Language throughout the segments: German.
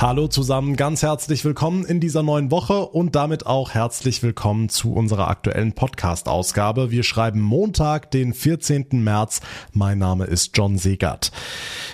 Hallo zusammen, ganz herzlich willkommen in dieser neuen Woche und damit auch herzlich willkommen zu unserer aktuellen Podcast-Ausgabe. Wir schreiben Montag, den 14. März. Mein Name ist John Segert.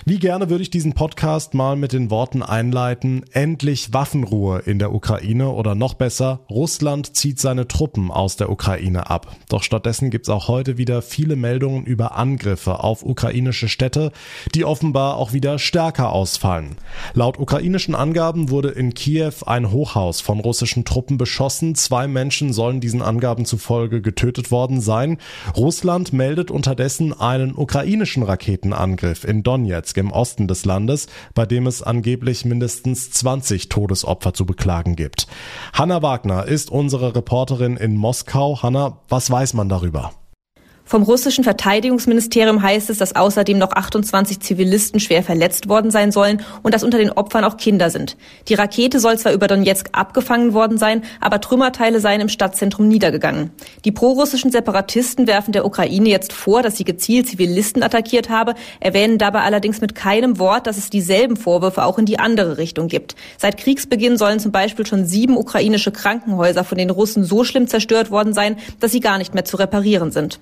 Wie gerne würde ich diesen Podcast mal mit den Worten einleiten, endlich Waffenruhe in der Ukraine oder noch besser, Russland zieht seine Truppen aus der Ukraine ab. Doch stattdessen gibt es auch heute wieder viele Meldungen über Angriffe auf ukrainische Städte, die offenbar auch wieder stärker ausfallen. Laut ukrainischen Angaben wurde in Kiew ein Hochhaus von russischen Truppen beschossen. Zwei Menschen sollen diesen Angaben zufolge getötet worden sein. Russland meldet unterdessen einen ukrainischen Raketenangriff in Donetsk im Osten des Landes, bei dem es angeblich mindestens 20 Todesopfer zu beklagen gibt. Hanna Wagner ist unsere Reporterin in Moskau. Hanna, was weiß man darüber? Vom russischen Verteidigungsministerium heißt es, dass außerdem noch 28 Zivilisten schwer verletzt worden sein sollen und dass unter den Opfern auch Kinder sind. Die Rakete soll zwar über Donetsk abgefangen worden sein, aber Trümmerteile seien im Stadtzentrum niedergegangen. Die prorussischen Separatisten werfen der Ukraine jetzt vor, dass sie gezielt Zivilisten attackiert habe, erwähnen dabei allerdings mit keinem Wort, dass es dieselben Vorwürfe auch in die andere Richtung gibt. Seit Kriegsbeginn sollen zum Beispiel schon sieben ukrainische Krankenhäuser von den Russen so schlimm zerstört worden sein, dass sie gar nicht mehr zu reparieren sind.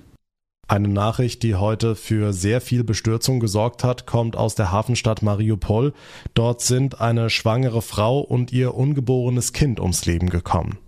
Eine Nachricht, die heute für sehr viel Bestürzung gesorgt hat, kommt aus der Hafenstadt Mariupol. Dort sind eine schwangere Frau und ihr ungeborenes Kind ums Leben gekommen.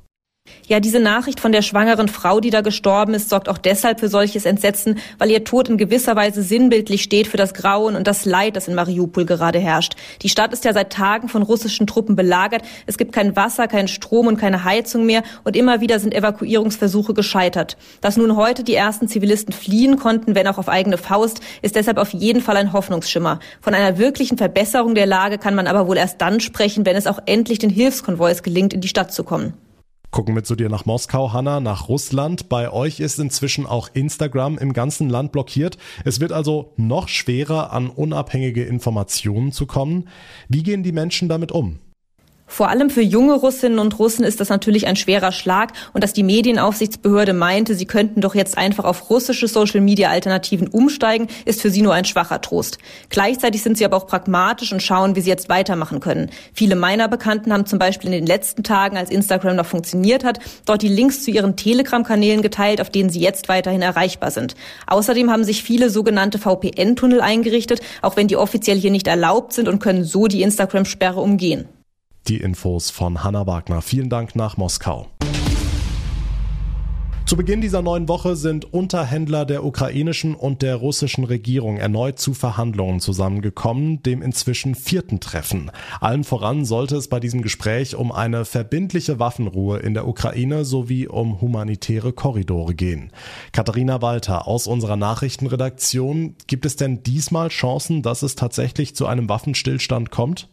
Ja, diese Nachricht von der schwangeren Frau, die da gestorben ist, sorgt auch deshalb für solches Entsetzen, weil ihr Tod in gewisser Weise sinnbildlich steht für das Grauen und das Leid, das in Mariupol gerade herrscht. Die Stadt ist ja seit Tagen von russischen Truppen belagert. Es gibt kein Wasser, keinen Strom und keine Heizung mehr und immer wieder sind Evakuierungsversuche gescheitert. Dass nun heute die ersten Zivilisten fliehen konnten, wenn auch auf eigene Faust, ist deshalb auf jeden Fall ein Hoffnungsschimmer. Von einer wirklichen Verbesserung der Lage kann man aber wohl erst dann sprechen, wenn es auch endlich den Hilfskonvois gelingt, in die Stadt zu kommen. Gucken wir zu dir nach Moskau, Hanna, nach Russland. Bei euch ist inzwischen auch Instagram im ganzen Land blockiert. Es wird also noch schwerer, an unabhängige Informationen zu kommen. Wie gehen die Menschen damit um? Vor allem für junge Russinnen und Russen ist das natürlich ein schwerer Schlag und dass die Medienaufsichtsbehörde meinte, sie könnten doch jetzt einfach auf russische Social-Media-Alternativen umsteigen, ist für sie nur ein schwacher Trost. Gleichzeitig sind sie aber auch pragmatisch und schauen, wie sie jetzt weitermachen können. Viele meiner Bekannten haben zum Beispiel in den letzten Tagen, als Instagram noch funktioniert hat, dort die Links zu ihren Telegram-Kanälen geteilt, auf denen sie jetzt weiterhin erreichbar sind. Außerdem haben sich viele sogenannte VPN-Tunnel eingerichtet, auch wenn die offiziell hier nicht erlaubt sind und können so die Instagram-Sperre umgehen. Die Infos von Hanna Wagner. Vielen Dank nach Moskau. Zu Beginn dieser neuen Woche sind Unterhändler der ukrainischen und der russischen Regierung erneut zu Verhandlungen zusammengekommen, dem inzwischen vierten Treffen. Allen voran sollte es bei diesem Gespräch um eine verbindliche Waffenruhe in der Ukraine sowie um humanitäre Korridore gehen. Katharina Walter aus unserer Nachrichtenredaktion, gibt es denn diesmal Chancen, dass es tatsächlich zu einem Waffenstillstand kommt?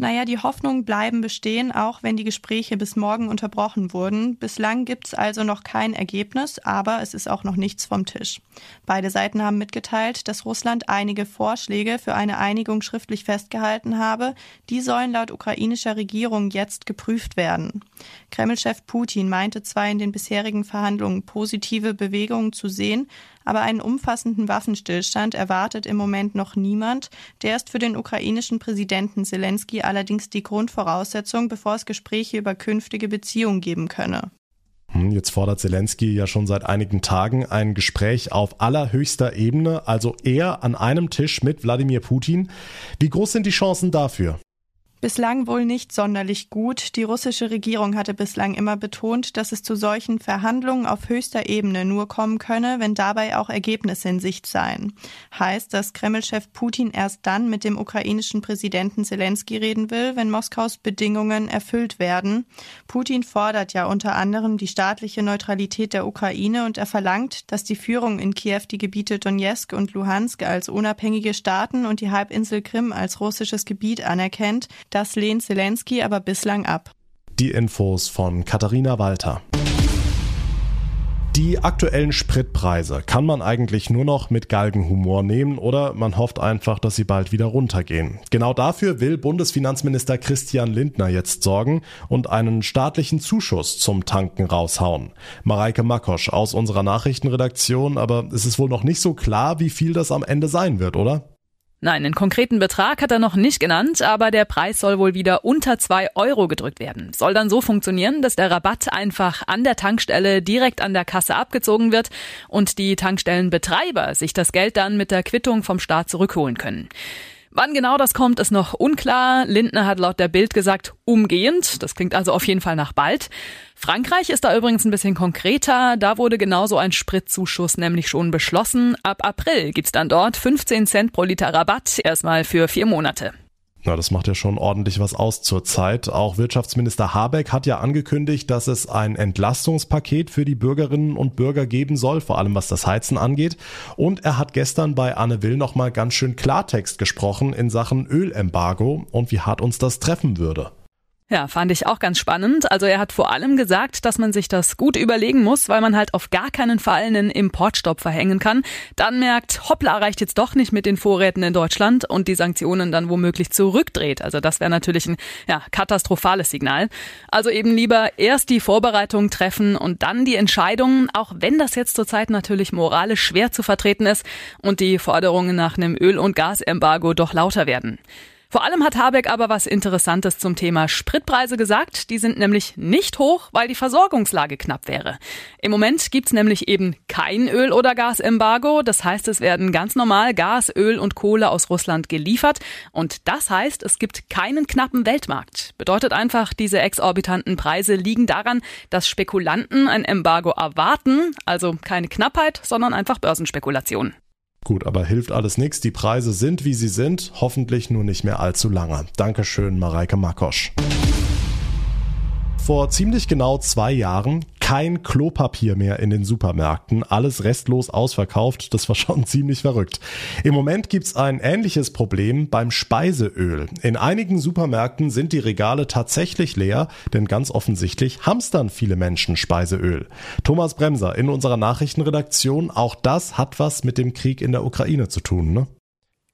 Naja, die Hoffnungen bleiben bestehen, auch wenn die Gespräche bis morgen unterbrochen wurden. Bislang gibt es also noch kein Ergebnis, aber es ist auch noch nichts vom Tisch. Beide Seiten haben mitgeteilt, dass Russland einige Vorschläge für eine Einigung schriftlich festgehalten habe. Die sollen laut ukrainischer Regierung jetzt geprüft werden. Kreml-Chef Putin meinte zwar in den bisherigen Verhandlungen positive Bewegungen zu sehen, aber einen umfassenden Waffenstillstand erwartet im Moment noch niemand. Der ist für den ukrainischen Präsidenten Zelensky allerdings die Grundvoraussetzung, bevor es Gespräche über künftige Beziehungen geben könne. Hm, jetzt fordert Zelensky ja schon seit einigen Tagen ein Gespräch auf allerhöchster Ebene, also er an einem Tisch mit Wladimir Putin. Wie groß sind die Chancen dafür? Bislang wohl nicht sonderlich gut. Die russische Regierung hatte bislang immer betont, dass es zu solchen Verhandlungen auf höchster Ebene nur kommen könne, wenn dabei auch Ergebnisse in Sicht seien. Heißt, dass Kreml-Chef Putin erst dann mit dem ukrainischen Präsidenten Zelensky reden will, wenn Moskaus Bedingungen erfüllt werden. Putin fordert ja unter anderem die staatliche Neutralität der Ukraine und er verlangt, dass die Führung in Kiew die Gebiete Donetsk und Luhansk als unabhängige Staaten und die Halbinsel Krim als russisches Gebiet anerkennt. Das lehnt Zelensky aber bislang ab. Die Infos von Katharina Walter. Die aktuellen Spritpreise kann man eigentlich nur noch mit Galgenhumor nehmen oder man hofft einfach, dass sie bald wieder runtergehen. Genau dafür will Bundesfinanzminister Christian Lindner jetzt sorgen und einen staatlichen Zuschuss zum Tanken raushauen. Mareike Makosch aus unserer Nachrichtenredaktion, aber es ist wohl noch nicht so klar, wie viel das am Ende sein wird, oder? Nein, einen konkreten Betrag hat er noch nicht genannt, aber der Preis soll wohl wieder unter zwei Euro gedrückt werden. Soll dann so funktionieren, dass der Rabatt einfach an der Tankstelle direkt an der Kasse abgezogen wird und die Tankstellenbetreiber sich das Geld dann mit der Quittung vom Staat zurückholen können. Wann genau das kommt, ist noch unklar. Lindner hat laut der Bild gesagt, umgehend. Das klingt also auf jeden Fall nach bald. Frankreich ist da übrigens ein bisschen konkreter. Da wurde genauso ein Spritzuschuss nämlich schon beschlossen. Ab April gibt's dann dort 15 Cent pro Liter Rabatt, erstmal für vier Monate. Na, das macht ja schon ordentlich was aus zurzeit. Auch Wirtschaftsminister Habeck hat ja angekündigt, dass es ein Entlastungspaket für die Bürgerinnen und Bürger geben soll, vor allem was das Heizen angeht. Und er hat gestern bei Anne Will nochmal ganz schön Klartext gesprochen in Sachen Ölembargo und wie hart uns das treffen würde. Ja, fand ich auch ganz spannend. Also er hat vor allem gesagt, dass man sich das gut überlegen muss, weil man halt auf gar keinen Fall einen Importstopp verhängen kann. Dann merkt, hoppla, reicht jetzt doch nicht mit den Vorräten in Deutschland und die Sanktionen dann womöglich zurückdreht. Also das wäre natürlich ein ja, katastrophales Signal. Also eben lieber erst die Vorbereitung treffen und dann die Entscheidungen, auch wenn das jetzt zurzeit natürlich moralisch schwer zu vertreten ist und die Forderungen nach einem Öl- und Gasembargo doch lauter werden. Vor allem hat Habeck aber was Interessantes zum Thema Spritpreise gesagt. Die sind nämlich nicht hoch, weil die Versorgungslage knapp wäre. Im Moment gibt's nämlich eben kein Öl- oder Gasembargo. Das heißt, es werden ganz normal Gas, Öl und Kohle aus Russland geliefert. Und das heißt, es gibt keinen knappen Weltmarkt. Bedeutet einfach, diese exorbitanten Preise liegen daran, dass Spekulanten ein Embargo erwarten. Also keine Knappheit, sondern einfach Börsenspekulation. Gut, aber hilft alles nichts. Die Preise sind, wie sie sind. Hoffentlich nur nicht mehr allzu lange. Dankeschön, Mareike Makosch. Vor ziemlich genau zwei Jahren kein Klopapier mehr in den Supermärkten, alles restlos ausverkauft, das war schon ziemlich verrückt. Im Moment gibt's ein ähnliches Problem beim Speiseöl. In einigen Supermärkten sind die Regale tatsächlich leer, denn ganz offensichtlich hamstern viele Menschen Speiseöl. Thomas Bremser in unserer Nachrichtenredaktion, auch das hat was mit dem Krieg in der Ukraine zu tun, ne?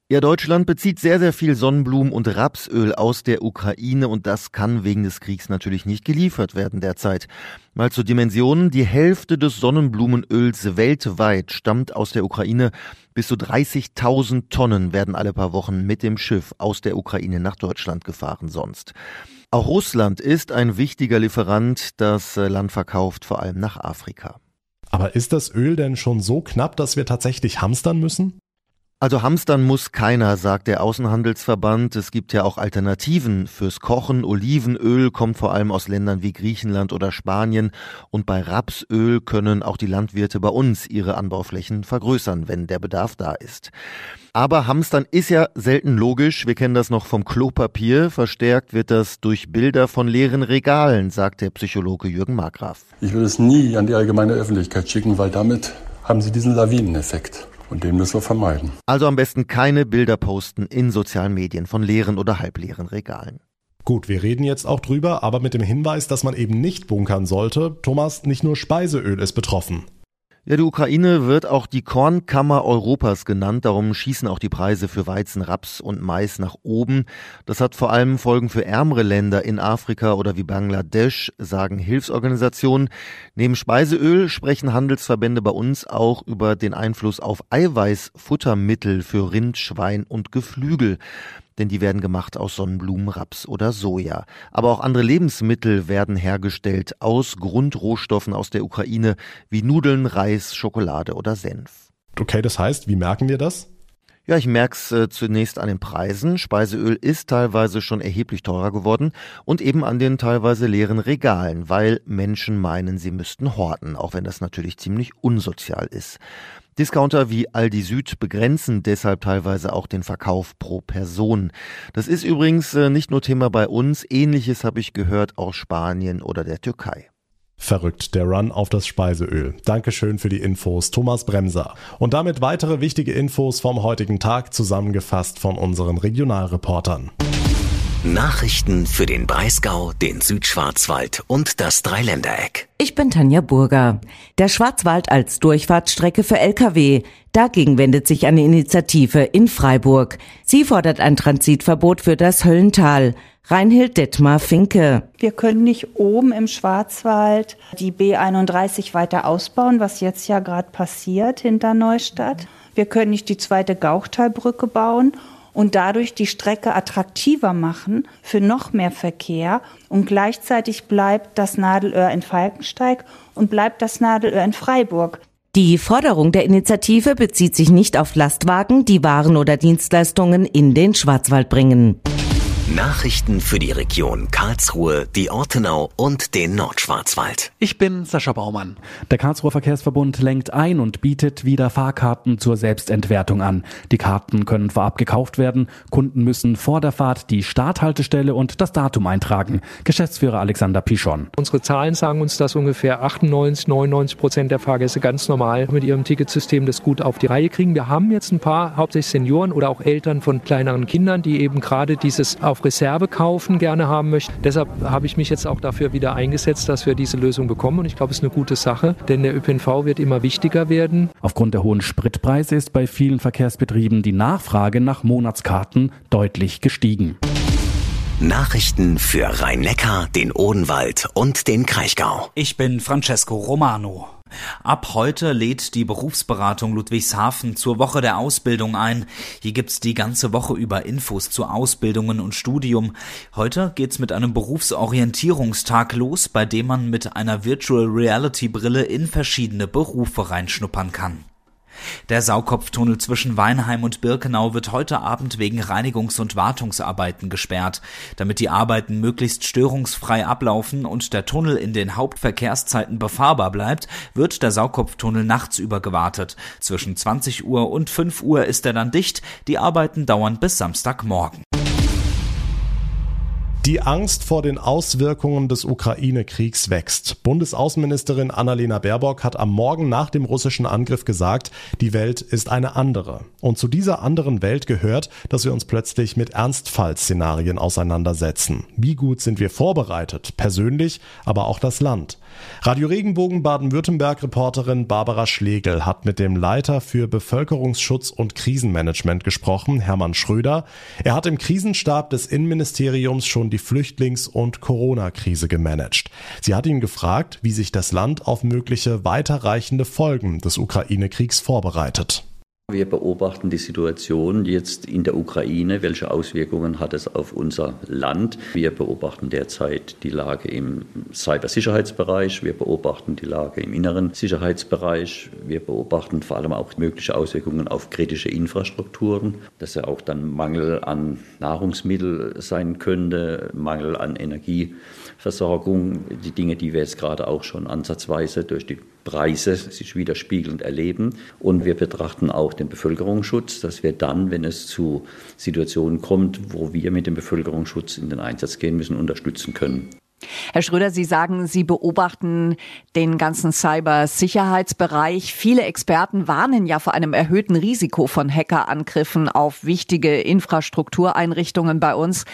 Ja, Deutschland bezieht sehr, sehr viel Sonnenblumen und Rapsöl aus der Ukraine und das kann wegen des Kriegs natürlich nicht geliefert werden derzeit. Mal zu Dimensionen, die Hälfte des Sonnenblumenöls weltweit stammt aus der Ukraine. Bis zu 30.000 Tonnen werden alle paar Wochen mit dem Schiff aus der Ukraine nach Deutschland gefahren sonst. Auch Russland ist ein wichtiger Lieferant. Das Land verkauft vor allem nach Afrika. Aber ist das Öl denn schon so knapp, dass wir tatsächlich hamstern müssen? Also hamstern muss keiner, sagt der Außenhandelsverband. Es gibt ja auch Alternativen fürs Kochen. Olivenöl kommt vor allem aus Ländern wie Griechenland oder Spanien. Und bei Rapsöl können auch die Landwirte bei uns ihre Anbauflächen vergrößern, wenn der Bedarf da ist. Aber Hamstern ist ja selten logisch. Wir kennen das noch vom Klopapier. Verstärkt wird das durch Bilder von leeren Regalen, sagt der Psychologe Jürgen Markgraf. Ich würde es nie an die allgemeine Öffentlichkeit schicken, weil damit haben Sie diesen Lawineneffekt. Und den müssen wir vermeiden. Also am besten keine Bilder posten in sozialen Medien von leeren oder halbleeren Regalen. Gut, wir reden jetzt auch drüber, aber mit dem Hinweis, dass man eben nicht bunkern sollte. Thomas, nicht nur Speiseöl ist betroffen. Ja, die Ukraine wird auch die Kornkammer Europas genannt. Darum schießen auch die Preise für Weizen, Raps und Mais nach oben. Das hat vor allem Folgen für ärmere Länder in Afrika oder wie Bangladesch, sagen Hilfsorganisationen. Neben Speiseöl sprechen Handelsverbände bei uns auch über den Einfluss auf Eiweißfuttermittel für Rind, Schwein und Geflügel denn die werden gemacht aus Sonnenblumen, Raps oder Soja. Aber auch andere Lebensmittel werden hergestellt aus Grundrohstoffen aus der Ukraine wie Nudeln, Reis, Schokolade oder Senf. Okay, das heißt, wie merken wir das? Ja, ich merk's äh, zunächst an den Preisen. Speiseöl ist teilweise schon erheblich teurer geworden und eben an den teilweise leeren Regalen, weil Menschen meinen, sie müssten horten, auch wenn das natürlich ziemlich unsozial ist. Discounter wie Aldi Süd begrenzen deshalb teilweise auch den Verkauf pro Person. Das ist übrigens äh, nicht nur Thema bei uns, ähnliches habe ich gehört aus Spanien oder der Türkei. Verrückt, der Run auf das Speiseöl. Dankeschön für die Infos, Thomas Bremser. Und damit weitere wichtige Infos vom heutigen Tag zusammengefasst von unseren Regionalreportern. Nachrichten für den Breisgau, den Südschwarzwald und das Dreiländereck. Ich bin Tanja Burger. Der Schwarzwald als Durchfahrtsstrecke für Lkw. Dagegen wendet sich eine Initiative in Freiburg. Sie fordert ein Transitverbot für das Höllental. Reinhild Detmar Finke. Wir können nicht oben im Schwarzwald die B31 weiter ausbauen, was jetzt ja gerade passiert hinter Neustadt. Wir können nicht die zweite Gauchtalbrücke bauen und dadurch die Strecke attraktiver machen für noch mehr Verkehr und gleichzeitig bleibt das Nadelöhr in Falkensteig und bleibt das Nadelöhr in Freiburg. Die Forderung der Initiative bezieht sich nicht auf Lastwagen, die Waren oder Dienstleistungen in den Schwarzwald bringen. Nachrichten für die Region Karlsruhe, die Ortenau und den Nordschwarzwald. Ich bin Sascha Baumann. Der Karlsruher Verkehrsverbund lenkt ein und bietet wieder Fahrkarten zur Selbstentwertung an. Die Karten können vorab gekauft werden. Kunden müssen vor der Fahrt die Starthaltestelle und das Datum eintragen. Geschäftsführer Alexander Pichon. Unsere Zahlen sagen uns, dass ungefähr 98, 99 Prozent der Fahrgäste ganz normal mit ihrem Ticketsystem das gut auf die Reihe kriegen. Wir haben jetzt ein paar, hauptsächlich Senioren oder auch Eltern von kleineren Kindern, die eben gerade dieses auf Reserve kaufen gerne haben möchten. Deshalb habe ich mich jetzt auch dafür wieder eingesetzt, dass wir diese Lösung bekommen. Und ich glaube, es ist eine gute Sache, denn der ÖPNV wird immer wichtiger werden. Aufgrund der hohen Spritpreise ist bei vielen Verkehrsbetrieben die Nachfrage nach Monatskarten deutlich gestiegen. Nachrichten für Rhein-Neckar, den Odenwald und den Kraichgau. Ich bin Francesco Romano. Ab heute lädt die Berufsberatung Ludwigshafen zur Woche der Ausbildung ein. Hier gibt's die ganze Woche über Infos zu Ausbildungen und Studium. Heute geht's mit einem Berufsorientierungstag los, bei dem man mit einer Virtual Reality Brille in verschiedene Berufe reinschnuppern kann. Der Saukopftunnel zwischen Weinheim und Birkenau wird heute Abend wegen Reinigungs- und Wartungsarbeiten gesperrt. Damit die Arbeiten möglichst störungsfrei ablaufen und der Tunnel in den Hauptverkehrszeiten befahrbar bleibt, wird der Saukopftunnel nachts über gewartet. Zwischen 20 Uhr und 5 Uhr ist er dann dicht. Die Arbeiten dauern bis Samstagmorgen. Die Angst vor den Auswirkungen des Ukraine-Kriegs wächst. Bundesaußenministerin Annalena Baerbock hat am Morgen nach dem russischen Angriff gesagt, die Welt ist eine andere. Und zu dieser anderen Welt gehört, dass wir uns plötzlich mit Ernstfallszenarien auseinandersetzen. Wie gut sind wir vorbereitet, persönlich, aber auch das Land. Radio Regenbogen Baden-Württemberg-Reporterin Barbara Schlegel hat mit dem Leiter für Bevölkerungsschutz und Krisenmanagement gesprochen, Hermann Schröder. Er hat im Krisenstab des Innenministeriums schon die Flüchtlings- und Corona-Krise gemanagt. Sie hat ihn gefragt, wie sich das Land auf mögliche weiterreichende Folgen des Ukraine-Kriegs vorbereitet. Wir beobachten die Situation jetzt in der Ukraine. Welche Auswirkungen hat es auf unser Land? Wir beobachten derzeit die Lage im Cybersicherheitsbereich. Wir beobachten die Lage im inneren Sicherheitsbereich. Wir beobachten vor allem auch mögliche Auswirkungen auf kritische Infrastrukturen. Dass ja auch dann Mangel an Nahrungsmittel sein könnte, Mangel an Energieversorgung. Die Dinge, die wir jetzt gerade auch schon ansatzweise durch die Preise sich widerspiegelnd erleben. Und wir betrachten auch den Bevölkerungsschutz, dass wir dann, wenn es zu Situationen kommt, wo wir mit dem Bevölkerungsschutz in den Einsatz gehen müssen, unterstützen können. Herr Schröder, Sie sagen, Sie beobachten den ganzen Cybersicherheitsbereich. Viele Experten warnen ja vor einem erhöhten Risiko von Hackerangriffen auf wichtige Infrastruktureinrichtungen bei uns.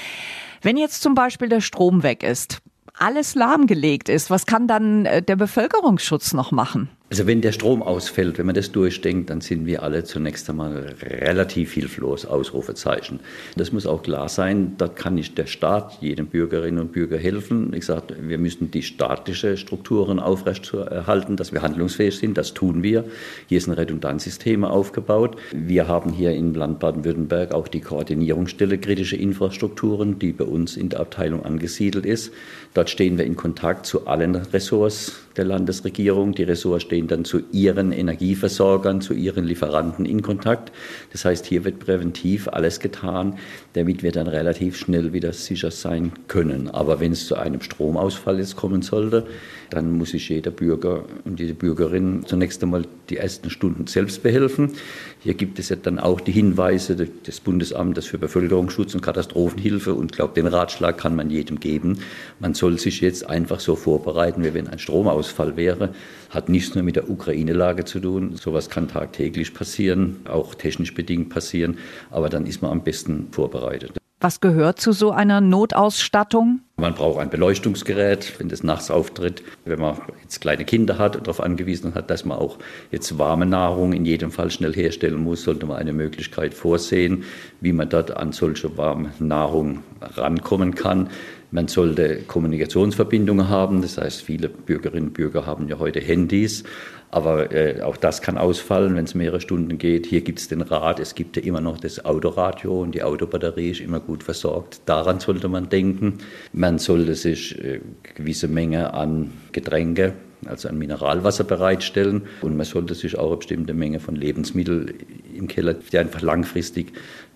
Wenn jetzt zum Beispiel der Strom weg ist, alles lahmgelegt ist, was kann dann äh, der Bevölkerungsschutz noch machen? Also wenn der Strom ausfällt, wenn man das durchdenkt, dann sind wir alle zunächst einmal relativ hilflos, Ausrufezeichen. Das muss auch klar sein, da kann nicht der Staat jedem Bürgerinnen und Bürger helfen. Ich sage, wir müssen die staatliche Strukturen aufrechterhalten, dass wir handlungsfähig sind, das tun wir. Hier sind Redundanzsysteme aufgebaut. Wir haben hier im Land Baden-Württemberg auch die Koordinierungsstelle kritische Infrastrukturen, die bei uns in der Abteilung angesiedelt ist. Dort stehen wir in Kontakt zu allen Ressorts der Landesregierung. Die Ressorts stehen dann zu ihren Energieversorgern, zu ihren Lieferanten in Kontakt. Das heißt, hier wird präventiv alles getan, damit wir dann relativ schnell wieder sicher sein können. Aber wenn es zu einem Stromausfall jetzt kommen sollte, dann muss sich jeder Bürger und jede Bürgerin zunächst einmal die ersten Stunden selbst behelfen. Hier gibt es ja dann auch die Hinweise des Bundesamtes für Bevölkerungsschutz und Katastrophenhilfe und ich glaube, den Ratschlag kann man jedem geben. Man soll sich jetzt einfach so vorbereiten, wie wenn ein Stromausfall wäre. Hat nichts nur mit der Ukraine-Lage zu tun. Sowas kann tagtäglich passieren, auch technisch bedingt passieren, aber dann ist man am besten vorbereitet. Was gehört zu so einer Notausstattung? Man braucht ein Beleuchtungsgerät, wenn das nachts auftritt. Wenn man jetzt kleine Kinder hat und darauf angewiesen hat, dass man auch jetzt warme Nahrung in jedem Fall schnell herstellen muss, sollte man eine Möglichkeit vorsehen, wie man dort an solche warme Nahrung rankommen kann. Man sollte Kommunikationsverbindungen haben. Das heißt, viele Bürgerinnen und Bürger haben ja heute Handys. Aber äh, auch das kann ausfallen, wenn es mehrere Stunden geht. Hier gibt es den Rad, es gibt ja immer noch das Autoradio und die Autobatterie ist immer gut versorgt. Daran sollte man denken. Man sollte sich äh, gewisse Menge an Getränke also ein Mineralwasser bereitstellen. Und man sollte sich auch eine bestimmte Menge von Lebensmitteln im Keller, die einfach langfristig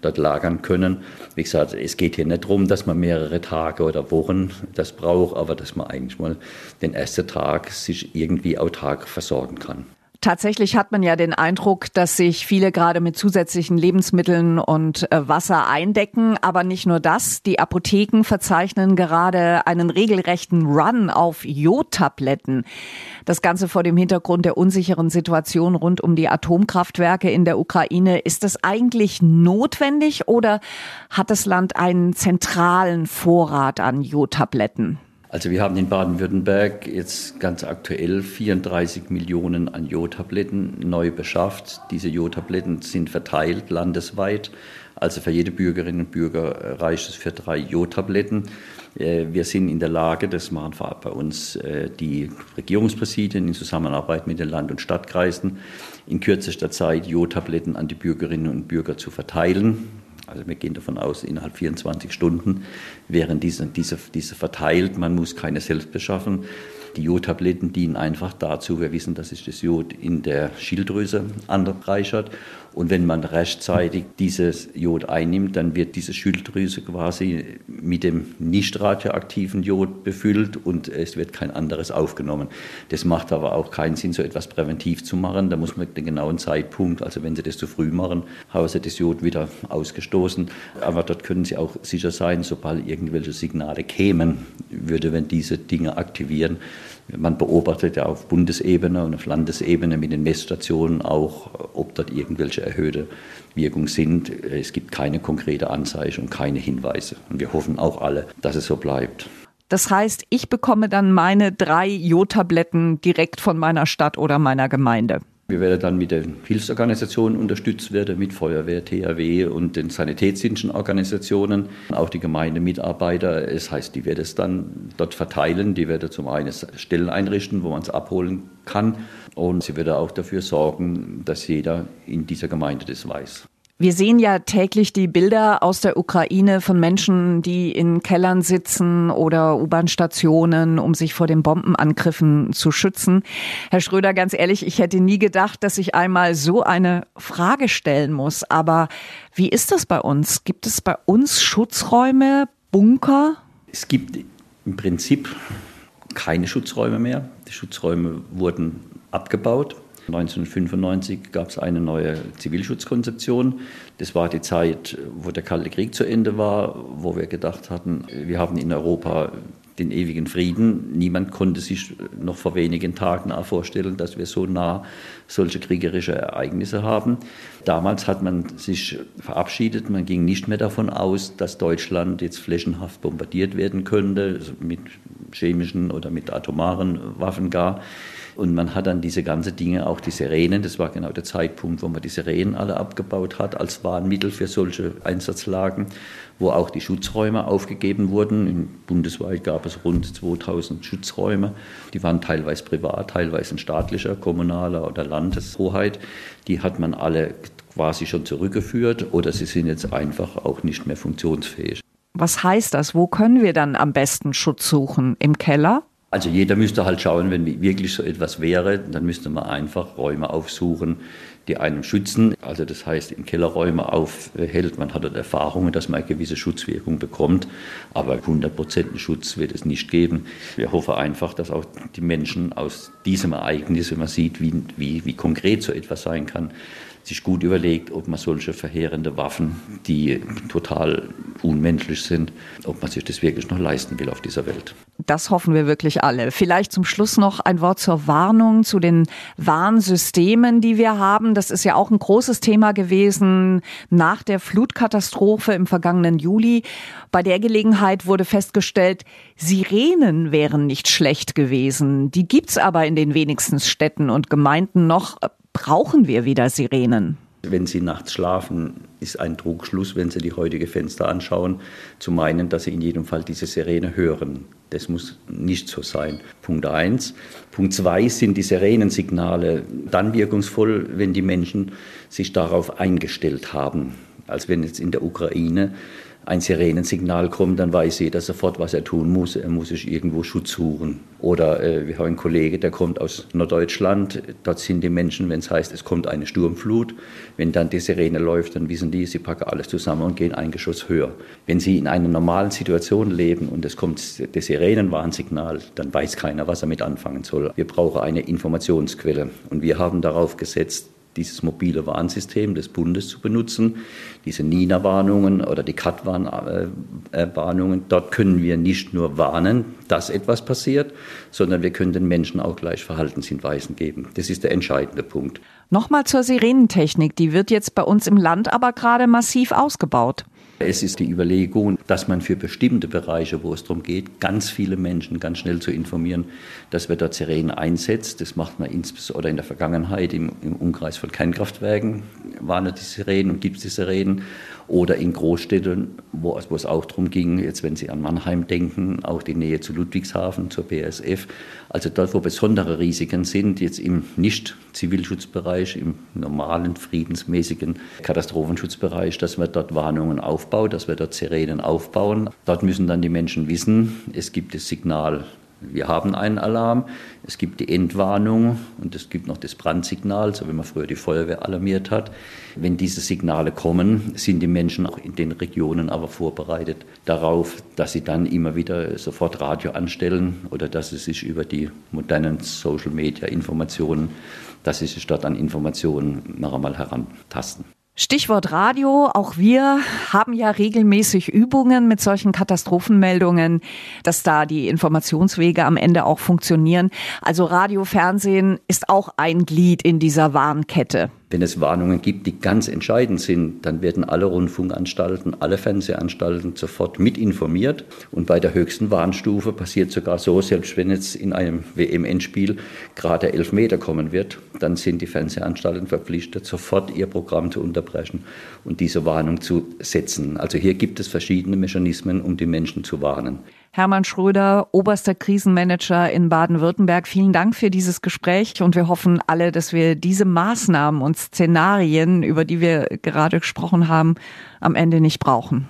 dort lagern können. Wie gesagt, es geht hier nicht darum, dass man mehrere Tage oder Wochen das braucht, aber dass man eigentlich mal den ersten Tag sich irgendwie autark versorgen kann. Tatsächlich hat man ja den Eindruck, dass sich viele gerade mit zusätzlichen Lebensmitteln und äh, Wasser eindecken. Aber nicht nur das. Die Apotheken verzeichnen gerade einen regelrechten Run auf Jodtabletten. Das Ganze vor dem Hintergrund der unsicheren Situation rund um die Atomkraftwerke in der Ukraine. Ist das eigentlich notwendig oder hat das Land einen zentralen Vorrat an Jodtabletten? Also wir haben in Baden-Württemberg jetzt ganz aktuell 34 Millionen an Jodtabletten neu beschafft. Diese Jodtabletten sind verteilt landesweit. Also für jede Bürgerin und Bürger reicht es für drei Jodtabletten. Äh, wir sind in der Lage, das machen bei uns äh, die Regierungspräsidien in Zusammenarbeit mit den Land- und Stadtkreisen, in kürzester Zeit Jodtabletten an die Bürgerinnen und Bürger zu verteilen. Also wir gehen davon aus, innerhalb 24 Stunden wären diese, diese, diese verteilt. Man muss keine selbst beschaffen. Die Jodtabletten dienen einfach dazu, wir wissen, dass sich das Jod in der Schilddrüse anreichert und wenn man rechtzeitig dieses Jod einnimmt, dann wird diese Schilddrüse quasi mit dem nicht radioaktiven Jod befüllt und es wird kein anderes aufgenommen. Das macht aber auch keinen Sinn, so etwas präventiv zu machen. Da muss man den genauen Zeitpunkt, also wenn Sie das zu früh machen, haben Sie das Jod wieder ausgestoßen. Aber dort können Sie auch sicher sein, sobald irgendwelche Signale kämen, würde, wenn diese Dinge aktivieren, man beobachtet ja auf Bundesebene und auf Landesebene mit den Messstationen auch, ob dort irgendwelche erhöhte Wirkung sind. Es gibt keine konkrete Anzeichen und keine Hinweise. Und wir hoffen auch alle, dass es so bleibt. Das heißt, ich bekomme dann meine drei Jodtabletten direkt von meiner Stadt oder meiner Gemeinde. Wir werden dann mit den Hilfsorganisationen unterstützt werden, mit Feuerwehr, THW und den sanitätsdienstlichen Organisationen, auch die Gemeindemitarbeiter. Es heißt, die werden es dann dort verteilen. Die werden zum einen Stellen einrichten, wo man es abholen kann. Und sie werden auch dafür sorgen, dass jeder in dieser Gemeinde das weiß. Wir sehen ja täglich die Bilder aus der Ukraine von Menschen, die in Kellern sitzen oder U-Bahn-Stationen, um sich vor den Bombenangriffen zu schützen. Herr Schröder, ganz ehrlich, ich hätte nie gedacht, dass ich einmal so eine Frage stellen muss. Aber wie ist das bei uns? Gibt es bei uns Schutzräume, Bunker? Es gibt im Prinzip keine Schutzräume mehr. Die Schutzräume wurden abgebaut. 1995 gab es eine neue Zivilschutzkonzeption. Das war die Zeit, wo der Kalte Krieg zu Ende war, wo wir gedacht hatten, wir haben in Europa den ewigen Frieden. Niemand konnte sich noch vor wenigen Tagen vorstellen, dass wir so nah solche kriegerische Ereignisse haben. Damals hat man sich verabschiedet, man ging nicht mehr davon aus, dass Deutschland jetzt flächenhaft bombardiert werden könnte, also mit chemischen oder mit atomaren Waffen gar. Und man hat dann diese ganzen Dinge, auch die Sirenen, das war genau der Zeitpunkt, wo man die Sirenen alle abgebaut hat als Warnmittel für solche Einsatzlagen, wo auch die Schutzräume aufgegeben wurden. Bundesweit gab es rund 2000 Schutzräume. Die waren teilweise privat, teilweise in staatlicher, kommunaler oder Landeshoheit. Die hat man alle quasi schon zurückgeführt oder sie sind jetzt einfach auch nicht mehr funktionsfähig. Was heißt das? Wo können wir dann am besten Schutz suchen? Im Keller? Also jeder müsste halt schauen, wenn wirklich so etwas wäre, dann müsste man einfach Räume aufsuchen, die einen schützen. Also das heißt, in Kellerräume aufhält. Man hat dort Erfahrungen, dass man eine gewisse Schutzwirkung bekommt. Aber 100% Schutz wird es nicht geben. Wir hoffen einfach, dass auch die Menschen aus diesem Ereignis, wenn man sieht, wie, wie, wie konkret so etwas sein kann, sich gut überlegt, ob man solche verheerende Waffen, die total unmenschlich sind, ob man sich das wirklich noch leisten will auf dieser Welt. Das hoffen wir wirklich alle. Vielleicht zum Schluss noch ein Wort zur Warnung, zu den Warnsystemen, die wir haben. Das ist ja auch ein großes Thema gewesen nach der Flutkatastrophe im vergangenen Juli. Bei der Gelegenheit wurde festgestellt, Sirenen wären nicht schlecht gewesen. Die gibt's aber in den wenigsten Städten und Gemeinden noch. Brauchen wir wieder Sirenen? Wenn Sie nachts schlafen, ist ein Trugschluss, wenn Sie die heutige Fenster anschauen, zu meinen, dass Sie in jedem Fall diese Sirene hören. Das muss nicht so sein. Punkt eins. Punkt zwei sind die Sirenensignale dann wirkungsvoll, wenn die Menschen sich darauf eingestellt haben. Als wenn jetzt in der Ukraine ein Sirenensignal kommt, dann weiß jeder sofort, was er tun muss. Er muss sich irgendwo Schutz suchen. Oder äh, wir haben einen Kollegen, der kommt aus Norddeutschland. Dort sind die Menschen, wenn es heißt, es kommt eine Sturmflut. Wenn dann die Sirene läuft, dann wissen die, sie packen alles zusammen und gehen ein Geschoss höher. Wenn sie in einer normalen Situation leben und es kommt das Sirenenwarnsignal, dann weiß keiner, was er mit anfangen soll. Wir brauchen eine Informationsquelle. Und wir haben darauf gesetzt, dieses mobile Warnsystem des Bundes zu benutzen, diese NINA-Warnungen oder die CAT-Warnungen. Dort können wir nicht nur warnen, dass etwas passiert, sondern wir können den Menschen auch gleich Verhaltenshinweisen geben. Das ist der entscheidende Punkt. Nochmal zur Sirenentechnik. Die wird jetzt bei uns im Land aber gerade massiv ausgebaut. Es ist die Überlegung, dass man für bestimmte Bereiche, wo es darum geht, ganz viele Menschen ganz schnell zu informieren, dass wir dort Sirenen einsetzt. Das macht man insbesondere in der Vergangenheit im, im Umkreis von Kernkraftwerken, waren die Sirenen und gibt es die Sirenen. Oder in Großstädten, wo, wo es auch darum ging, jetzt wenn Sie an Mannheim denken, auch die Nähe zu Ludwigshafen, zur BASF, also dort, wo besondere Risiken sind, jetzt im Nicht-Zivilschutzbereich, im normalen, friedensmäßigen Katastrophenschutzbereich, dass wir dort Warnungen aufbauen, dass wir dort Sirenen aufbauen. Dort müssen dann die Menschen wissen, es gibt das Signal wir haben einen Alarm, es gibt die Entwarnung und es gibt noch das Brandsignal, so wie man früher die Feuerwehr alarmiert hat. Wenn diese Signale kommen, sind die Menschen auch in den Regionen aber vorbereitet darauf, dass sie dann immer wieder sofort Radio anstellen oder dass sie sich über die modernen Social Media Informationen, dass sie sich dort an Informationen noch einmal herantasten. Stichwort Radio. Auch wir haben ja regelmäßig Übungen mit solchen Katastrophenmeldungen, dass da die Informationswege am Ende auch funktionieren. Also Radio, Fernsehen ist auch ein Glied in dieser Warnkette. Wenn es Warnungen gibt, die ganz entscheidend sind, dann werden alle Rundfunkanstalten, alle Fernsehanstalten sofort mit informiert. Und bei der höchsten Warnstufe passiert sogar so, selbst wenn jetzt in einem WM-Endspiel gerade elf Meter kommen wird, dann sind die Fernsehanstalten verpflichtet, sofort ihr Programm zu unterbrechen und diese Warnung zu setzen. Also hier gibt es verschiedene Mechanismen, um die Menschen zu warnen. Hermann Schröder, oberster Krisenmanager in Baden-Württemberg. Vielen Dank für dieses Gespräch und wir hoffen alle, dass wir diese Maßnahmen und Szenarien, über die wir gerade gesprochen haben, am Ende nicht brauchen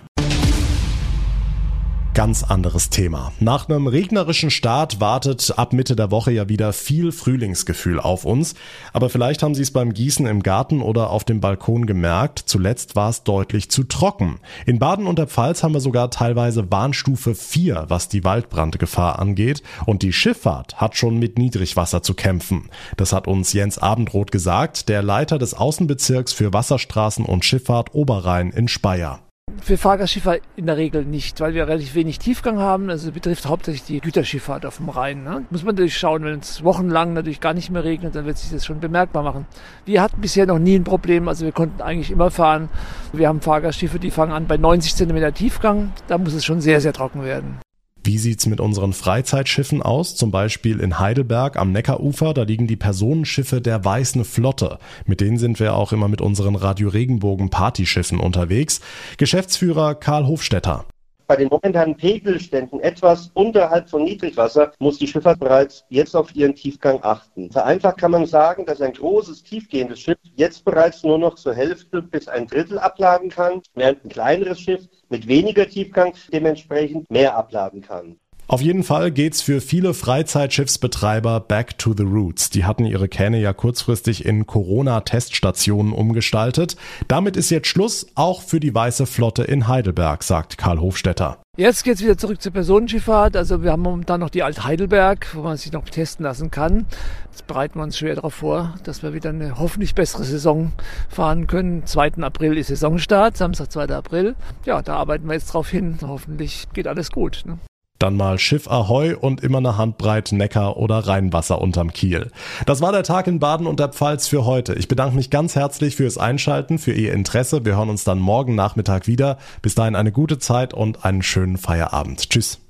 ganz anderes Thema. Nach einem regnerischen Start wartet ab Mitte der Woche ja wieder viel Frühlingsgefühl auf uns. Aber vielleicht haben Sie es beim Gießen im Garten oder auf dem Balkon gemerkt. Zuletzt war es deutlich zu trocken. In Baden und der Pfalz haben wir sogar teilweise Warnstufe 4, was die Waldbrandgefahr angeht. Und die Schifffahrt hat schon mit Niedrigwasser zu kämpfen. Das hat uns Jens Abendroth gesagt, der Leiter des Außenbezirks für Wasserstraßen und Schifffahrt Oberrhein in Speyer. Für Fahrgastschiffer in der Regel nicht, weil wir relativ wenig Tiefgang haben. Also betrifft hauptsächlich die Güterschifffahrt auf dem Rhein. Ne? Muss man natürlich schauen, wenn es wochenlang natürlich gar nicht mehr regnet, dann wird sich das schon bemerkbar machen. Wir hatten bisher noch nie ein Problem, also wir konnten eigentlich immer fahren. Wir haben Fahrgastschiffe, die fangen an bei 90 cm Tiefgang. Da muss es schon sehr, sehr trocken werden. Wie sieht's mit unseren Freizeitschiffen aus? Zum Beispiel in Heidelberg am Neckarufer, da liegen die Personenschiffe der Weißen Flotte. Mit denen sind wir auch immer mit unseren Radio Regenbogen Partyschiffen unterwegs. Geschäftsführer Karl Hofstetter. Bei den momentanen Pegelständen etwas unterhalb von Niedrigwasser muss die Schifffahrt bereits jetzt auf ihren Tiefgang achten. Vereinfacht kann man sagen, dass ein großes, tiefgehendes Schiff jetzt bereits nur noch zur Hälfte bis ein Drittel abladen kann, während ein kleineres Schiff mit weniger Tiefgang dementsprechend mehr abladen kann. Auf jeden Fall geht's für viele Freizeitschiffsbetreiber back to the roots. Die hatten ihre Kähne ja kurzfristig in Corona-Teststationen umgestaltet. Damit ist jetzt Schluss, auch für die Weiße Flotte in Heidelberg, sagt Karl Hofstetter. Jetzt geht's wieder zurück zur Personenschifffahrt. Also wir haben momentan noch die Alt Heidelberg, wo man sich noch testen lassen kann. Jetzt bereiten wir uns schwer darauf vor, dass wir wieder eine hoffentlich bessere Saison fahren können. 2. April ist Saisonstart, Samstag, 2. April. Ja, da arbeiten wir jetzt drauf hin. Hoffentlich geht alles gut. Ne? Dann mal Schiff Ahoi und immer eine Handbreit Neckar oder Rheinwasser unterm Kiel. Das war der Tag in Baden und der Pfalz für heute. Ich bedanke mich ganz herzlich fürs Einschalten, für Ihr Interesse. Wir hören uns dann morgen Nachmittag wieder. Bis dahin eine gute Zeit und einen schönen Feierabend. Tschüss.